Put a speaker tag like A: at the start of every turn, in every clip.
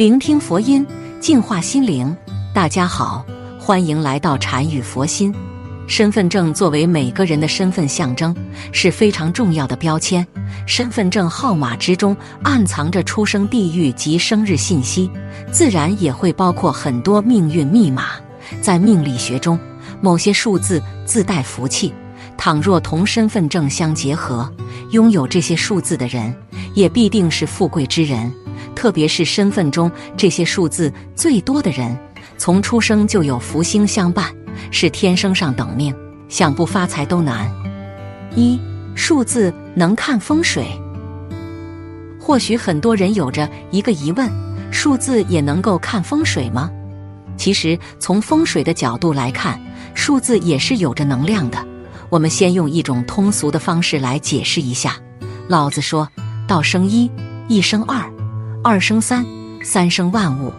A: 聆听佛音，净化心灵。大家好，欢迎来到禅语佛心。身份证作为每个人的身份象征，是非常重要的标签。身份证号码之中暗藏着出生地域及生日信息，自然也会包括很多命运密码。在命理学中，某些数字自带福气，倘若同身份证相结合，拥有这些数字的人，也必定是富贵之人。特别是身份中这些数字最多的人，从出生就有福星相伴。是天生上等命，想不发财都难。一数字能看风水，或许很多人有着一个疑问：数字也能够看风水吗？其实从风水的角度来看，数字也是有着能量的。我们先用一种通俗的方式来解释一下。老子说：“道生一，一生二，二生三，三生万物。”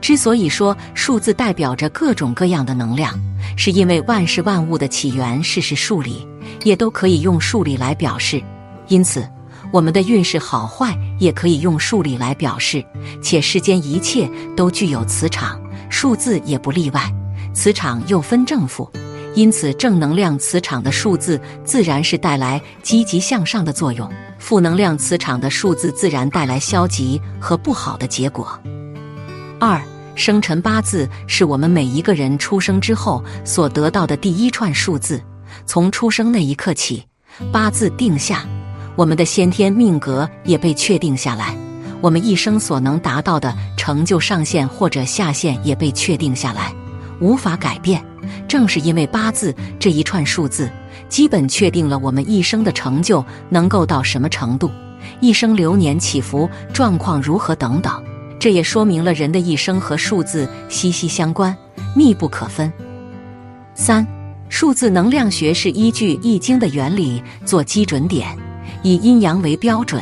A: 之所以说数字代表着各种各样的能量。是因为万事万物的起源是是数理，也都可以用数理来表示，因此我们的运势好坏也可以用数理来表示。且世间一切都具有磁场，数字也不例外。磁场又分正负，因此正能量磁场的数字自然是带来积极向上的作用，负能量磁场的数字自然带来消极和不好的结果。二。生辰八字是我们每一个人出生之后所得到的第一串数字。从出生那一刻起，八字定下，我们的先天命格也被确定下来。我们一生所能达到的成就上限或者下限也被确定下来，无法改变。正是因为八字这一串数字，基本确定了我们一生的成就能够到什么程度，一生流年起伏状况如何等等。这也说明了人的一生和数字息息相关，密不可分。三、数字能量学是依据《易经》的原理做基准点，以阴阳为标准，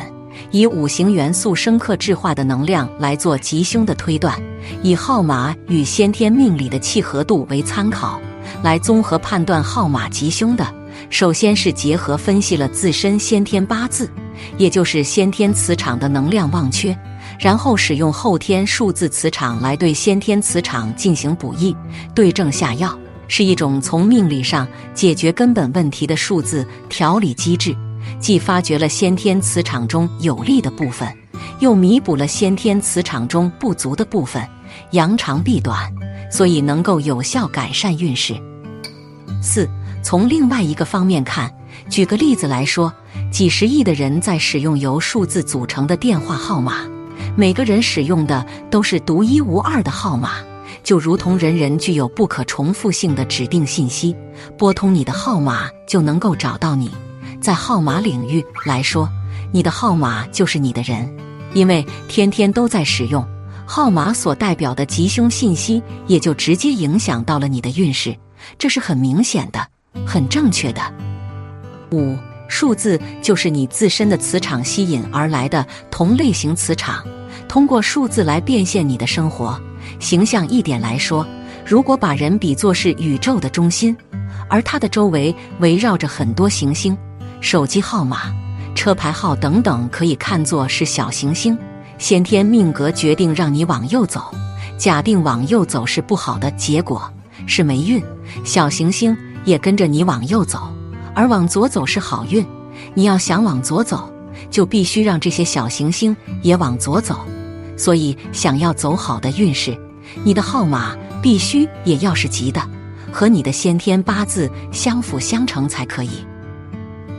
A: 以五行元素生克制化的能量来做吉凶的推断，以号码与先天命理的契合度为参考，来综合判断号码吉凶的。首先是结合分析了自身先天八字，也就是先天磁场的能量旺缺。然后使用后天数字磁场来对先天磁场进行补益，对症下药，是一种从命理上解决根本问题的数字调理机制，既发掘了先天磁场中有利的部分，又弥补了先天磁场中不足的部分，扬长避短，所以能够有效改善运势。四，从另外一个方面看，举个例子来说，几十亿的人在使用由数字组成的电话号码。每个人使用的都是独一无二的号码，就如同人人具有不可重复性的指定信息。拨通你的号码就能够找到你。在号码领域来说，你的号码就是你的人，因为天天都在使用号码所代表的吉凶信息，也就直接影响到了你的运势。这是很明显的，很正确的。五数字就是你自身的磁场吸引而来的同类型磁场。通过数字来变现你的生活形象一点来说，如果把人比作是宇宙的中心，而它的周围围绕着很多行星，手机号码、车牌号等等可以看作是小行星。先天命格决定让你往右走，假定往右走是不好的结果，是霉运，小行星也跟着你往右走；而往左走是好运，你要想往左走，就必须让这些小行星也往左走。所以，想要走好的运势，你的号码必须也要是吉的，和你的先天八字相辅相成才可以。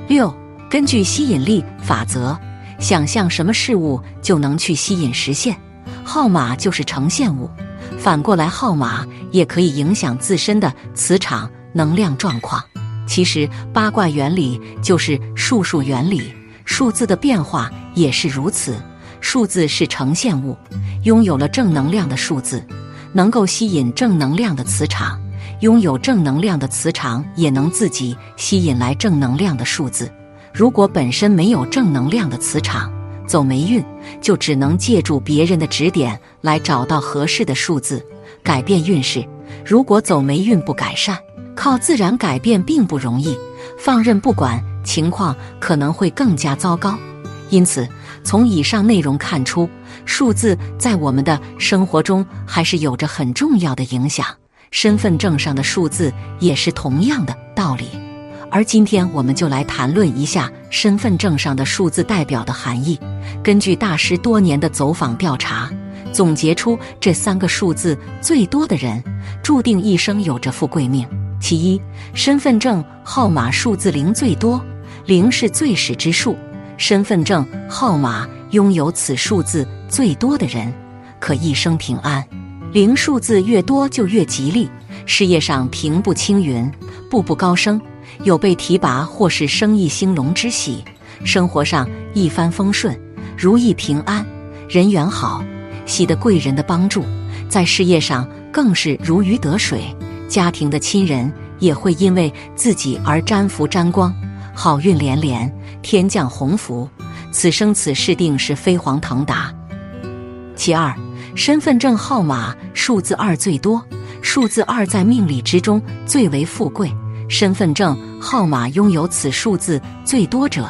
A: 六，根据吸引力法则，想象什么事物就能去吸引实现，号码就是呈现物。反过来，号码也可以影响自身的磁场能量状况。其实，八卦原理就是数数原理，数字的变化也是如此。数字是呈现物，拥有了正能量的数字，能够吸引正能量的磁场；拥有正能量的磁场，也能自己吸引来正能量的数字。如果本身没有正能量的磁场，走霉运，就只能借助别人的指点来找到合适的数字，改变运势。如果走霉运不改善，靠自然改变并不容易，放任不管，情况可能会更加糟糕。因此。从以上内容看出，数字在我们的生活中还是有着很重要的影响。身份证上的数字也是同样的道理。而今天我们就来谈论一下身份证上的数字代表的含义。根据大师多年的走访调查，总结出这三个数字最多的人，注定一生有着富贵命。其一，身份证号码数字零最多，零是最始之数。身份证号码拥有此数字最多的人，可一生平安。零数字越多就越吉利，事业上平步青云，步步高升，有被提拔或是生意兴隆之喜；生活上一帆风顺，如意平安，人缘好，喜得贵人的帮助；在事业上更是如鱼得水，家庭的亲人也会因为自己而沾福沾光，好运连连。天降鸿福，此生此世定是飞黄腾达。其二，身份证号码数字二最多，数字二在命理之中最为富贵。身份证号码拥有此数字最多者，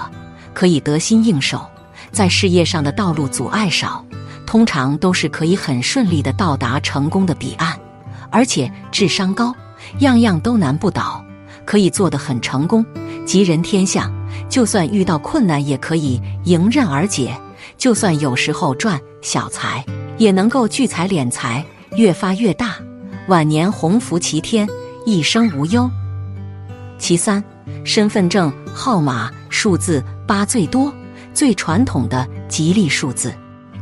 A: 可以得心应手，在事业上的道路阻碍少，通常都是可以很顺利的到达成功的彼岸，而且智商高，样样都难不倒，可以做得很成功，吉人天相。就算遇到困难，也可以迎刃而解；就算有时候赚小财，也能够聚财敛财，越发越大。晚年鸿福齐天，一生无忧。其三，身份证号码数字八最多，最传统的吉利数字，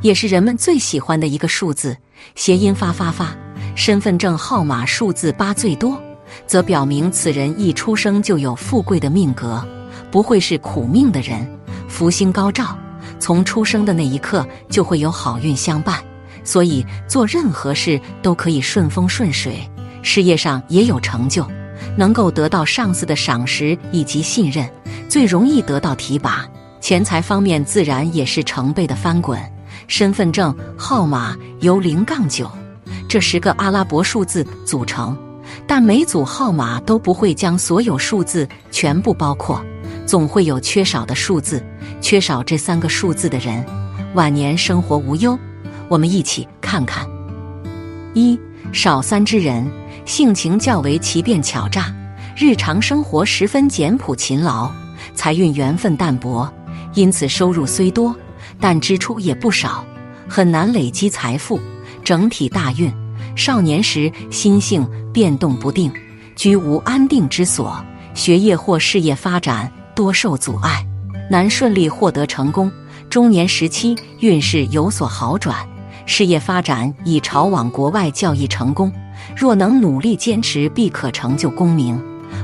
A: 也是人们最喜欢的一个数字，谐音发发发。身份证号码数字八最多，则表明此人一出生就有富贵的命格。不会是苦命的人，福星高照，从出生的那一刻就会有好运相伴，所以做任何事都可以顺风顺水，事业上也有成就，能够得到上司的赏识以及信任，最容易得到提拔，钱财方面自然也是成倍的翻滚。身份证号码由零杠九这十个阿拉伯数字组成，但每组号码都不会将所有数字全部包括。总会有缺少的数字，缺少这三个数字的人，晚年生活无忧。我们一起看看：一少三之人，性情较为奇变巧诈，日常生活十分简朴勤劳，财运缘分淡薄，因此收入虽多，但支出也不少，很难累积财富。整体大运，少年时心性变动不定，居无安定之所，学业或事业发展。多受阻碍，难顺利获得成功。中年时期运势有所好转，事业发展已朝往国外教易成功。若能努力坚持，必可成就功名。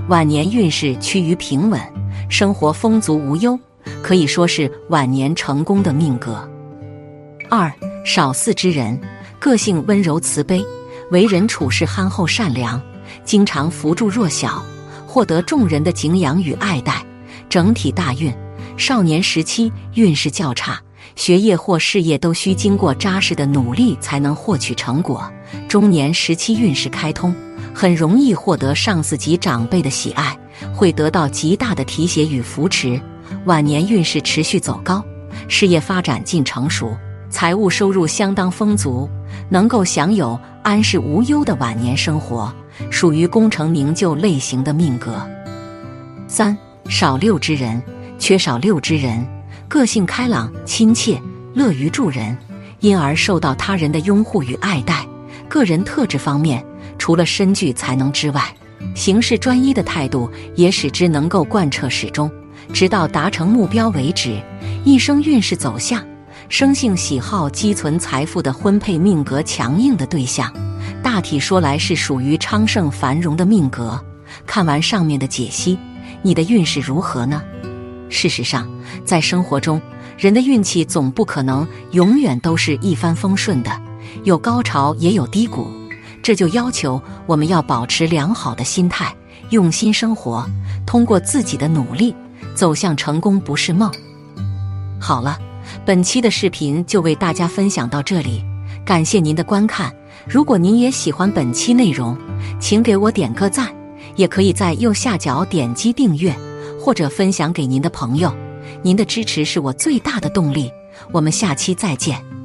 A: 晚年运势趋于平稳，生活丰足无忧，可以说是晚年成功的命格。二少四之人，个性温柔慈悲，为人处事憨厚善良，经常扶助弱小，获得众人的敬仰与爱戴。整体大运，少年时期运势较差，学业或事业都需经过扎实的努力才能获取成果。中年时期运势开通，很容易获得上司及长辈的喜爱，会得到极大的提携与扶持。晚年运势持续走高，事业发展近成熟，财务收入相当丰足，能够享有安适无忧的晚年生活，属于功成名就类型的命格。三。少六之人，缺少六之人，个性开朗、亲切、乐于助人，因而受到他人的拥护与爱戴。个人特质方面，除了身具才能之外，行事专一的态度也使之能够贯彻始终，直到达成目标为止。一生运势走向，生性喜好积存财富的婚配命格强硬的对象，大体说来是属于昌盛繁荣的命格。看完上面的解析。你的运势如何呢？事实上，在生活中，人的运气总不可能永远都是一帆风顺的，有高潮也有低谷。这就要求我们要保持良好的心态，用心生活，通过自己的努力走向成功不是梦。好了，本期的视频就为大家分享到这里，感谢您的观看。如果您也喜欢本期内容，请给我点个赞。也可以在右下角点击订阅，或者分享给您的朋友。您的支持是我最大的动力。我们下期再见。